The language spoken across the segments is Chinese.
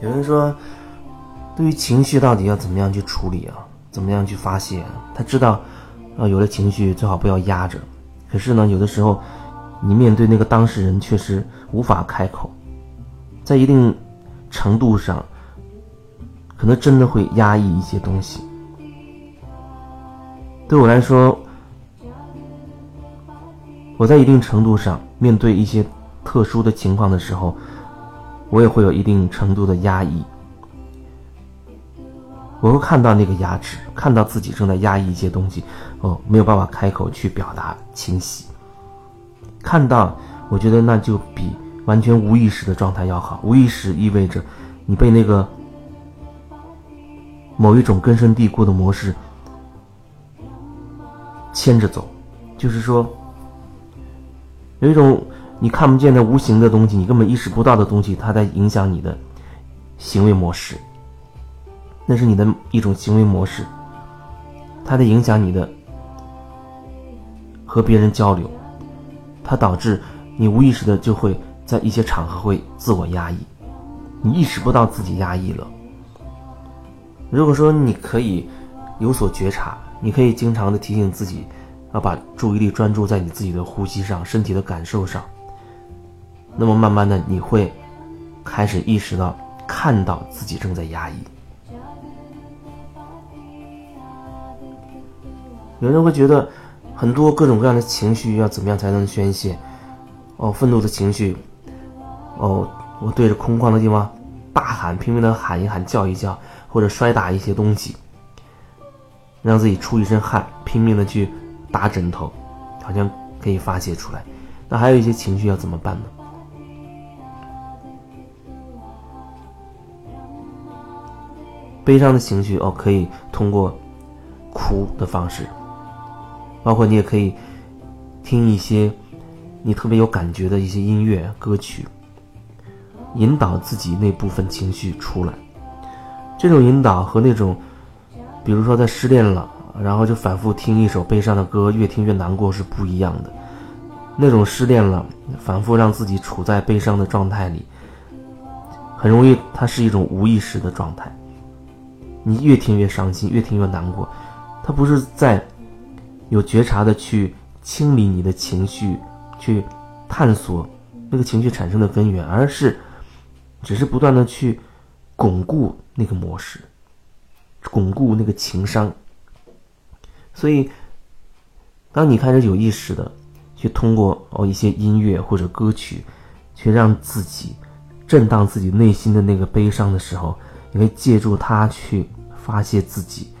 有人说，对于情绪到底要怎么样去处理啊？怎么样去发泄？他知道，啊，有了情绪最好不要压着。可是呢，有的时候，你面对那个当事人确实无法开口，在一定程度上，可能真的会压抑一些东西。对我来说，我在一定程度上面对一些特殊的情况的时候。我也会有一定程度的压抑，我会看到那个压制，看到自己正在压抑一些东西，哦，没有办法开口去表达清晰。看到，我觉得那就比完全无意识的状态要好。无意识意味着你被那个某一种根深蒂固的模式牵着走，就是说有一种。你看不见的无形的东西，你根本意识不到的东西，它在影响你的行为模式。那是你的一种行为模式，它在影响你的和别人交流，它导致你无意识的就会在一些场合会自我压抑，你意识不到自己压抑了。如果说你可以有所觉察，你可以经常的提醒自己，要把注意力专注在你自己的呼吸上、身体的感受上。那么慢慢的，你会开始意识到，看到自己正在压抑。有人会觉得，很多各种各样的情绪要怎么样才能宣泄？哦，愤怒的情绪，哦，我对着空旷的地方大喊，拼命的喊一喊，叫一叫，或者摔打一些东西，让自己出一身汗，拼命的去打枕头，好像可以发泄出来。那还有一些情绪要怎么办呢？悲伤的情绪哦，可以通过哭的方式，包括你也可以听一些你特别有感觉的一些音乐歌曲，引导自己那部分情绪出来。这种引导和那种，比如说在失恋了，然后就反复听一首悲伤的歌，越听越难过是不一样的。那种失恋了，反复让自己处在悲伤的状态里，很容易它是一种无意识的状态。你越听越伤心，越听越难过，他不是在有觉察的去清理你的情绪，去探索那个情绪产生的根源，而是只是不断的去巩固那个模式，巩固那个情商。所以，当你开始有意识的去通过哦一些音乐或者歌曲，去让自己震荡自己内心的那个悲伤的时候。你会借助它去发泄自己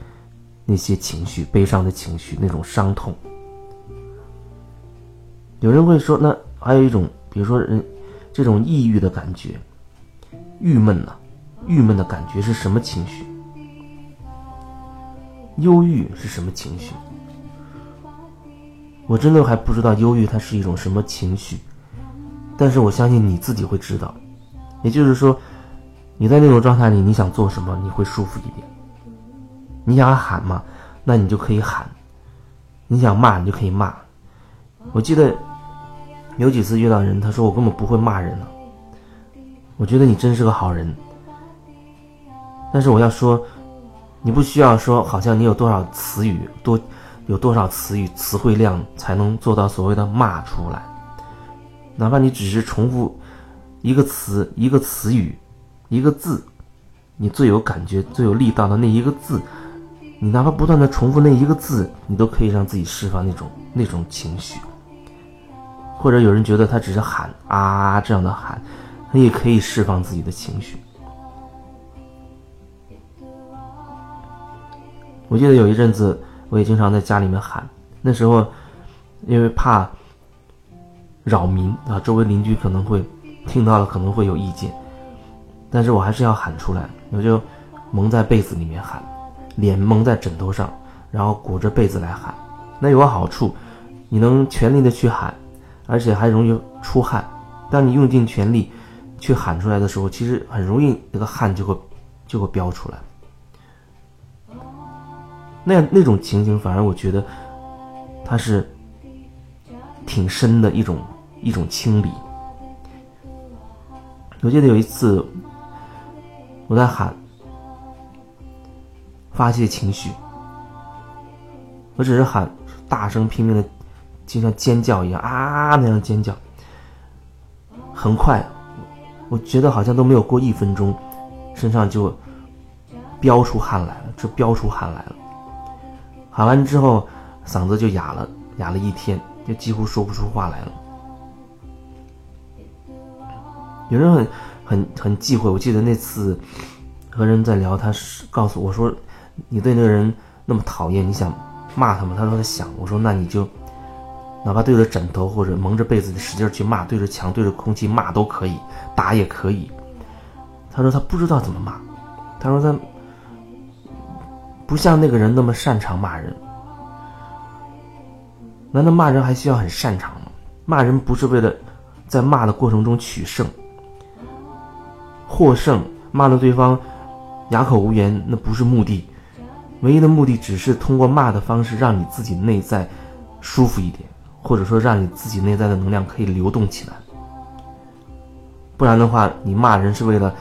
那些情绪、悲伤的情绪、那种伤痛。有人会说，那还有一种，比如说人这种抑郁的感觉、郁闷呢？郁闷的感觉是什么情绪？忧郁是什么情绪？我真的还不知道忧郁它是一种什么情绪，但是我相信你自己会知道。也就是说。你在那种状态里，你想做什么，你会舒服一点。你想喊嘛？那你就可以喊。你想骂，你就可以骂。我记得有几次遇到人，他说我根本不会骂人了。我觉得你真是个好人。但是我要说，你不需要说，好像你有多少词语，多有多少词语词汇量才能做到所谓的骂出来。哪怕你只是重复一个词，一个词语。一个字，你最有感觉、最有力道的那一个字，你哪怕不断的重复那一个字，你都可以让自己释放那种那种情绪。或者有人觉得他只是喊啊这样的喊，他也可以释放自己的情绪。我记得有一阵子，我也经常在家里面喊，那时候因为怕扰民啊，周围邻居可能会听到了，可能会有意见。但是我还是要喊出来，我就蒙在被子里面喊，脸蒙在枕头上，然后裹着被子来喊。那有个好处，你能全力的去喊，而且还容易出汗。当你用尽全力去喊出来的时候，其实很容易那个汗就会就会飙出来。那那种情景反而我觉得它是挺深的一种一种清理。我记得有一次。我在喊，发泄情绪。我只是喊，大声拼命的，就像尖叫一样啊那样尖叫。很快，我觉得好像都没有过一分钟，身上就飙出汗来了，就飙出汗来了。喊完之后，嗓子就哑了，哑了一天，就几乎说不出话来了。有人很很很忌讳，我记得那次和人在聊，他是告诉我说：“你对那个人那么讨厌，你想骂他吗？”他说他想。我说：“那你就哪怕对着枕头或者蒙着被子，使劲去骂，对着墙、对着空气骂都可以，打也可以。”他说他不知道怎么骂，他说他不像那个人那么擅长骂人。难道骂人还需要很擅长吗？骂人不是为了在骂的过程中取胜。获胜，骂了对方哑口无言，那不是目的，唯一的目的只是通过骂的方式让你自己内在舒服一点，或者说让你自己内在的能量可以流动起来。不然的话，你骂人是为了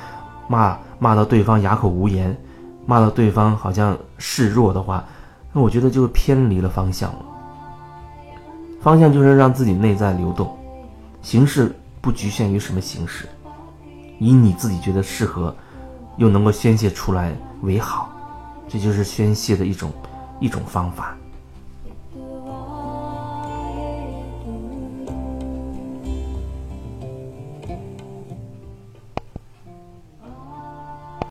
骂骂到对方哑口无言，骂到对方好像示弱的话，那我觉得就偏离了方向了。方向就是让自己内在流动，形式不局限于什么形式。以你自己觉得适合，又能够宣泄出来为好，这就是宣泄的一种一种方法。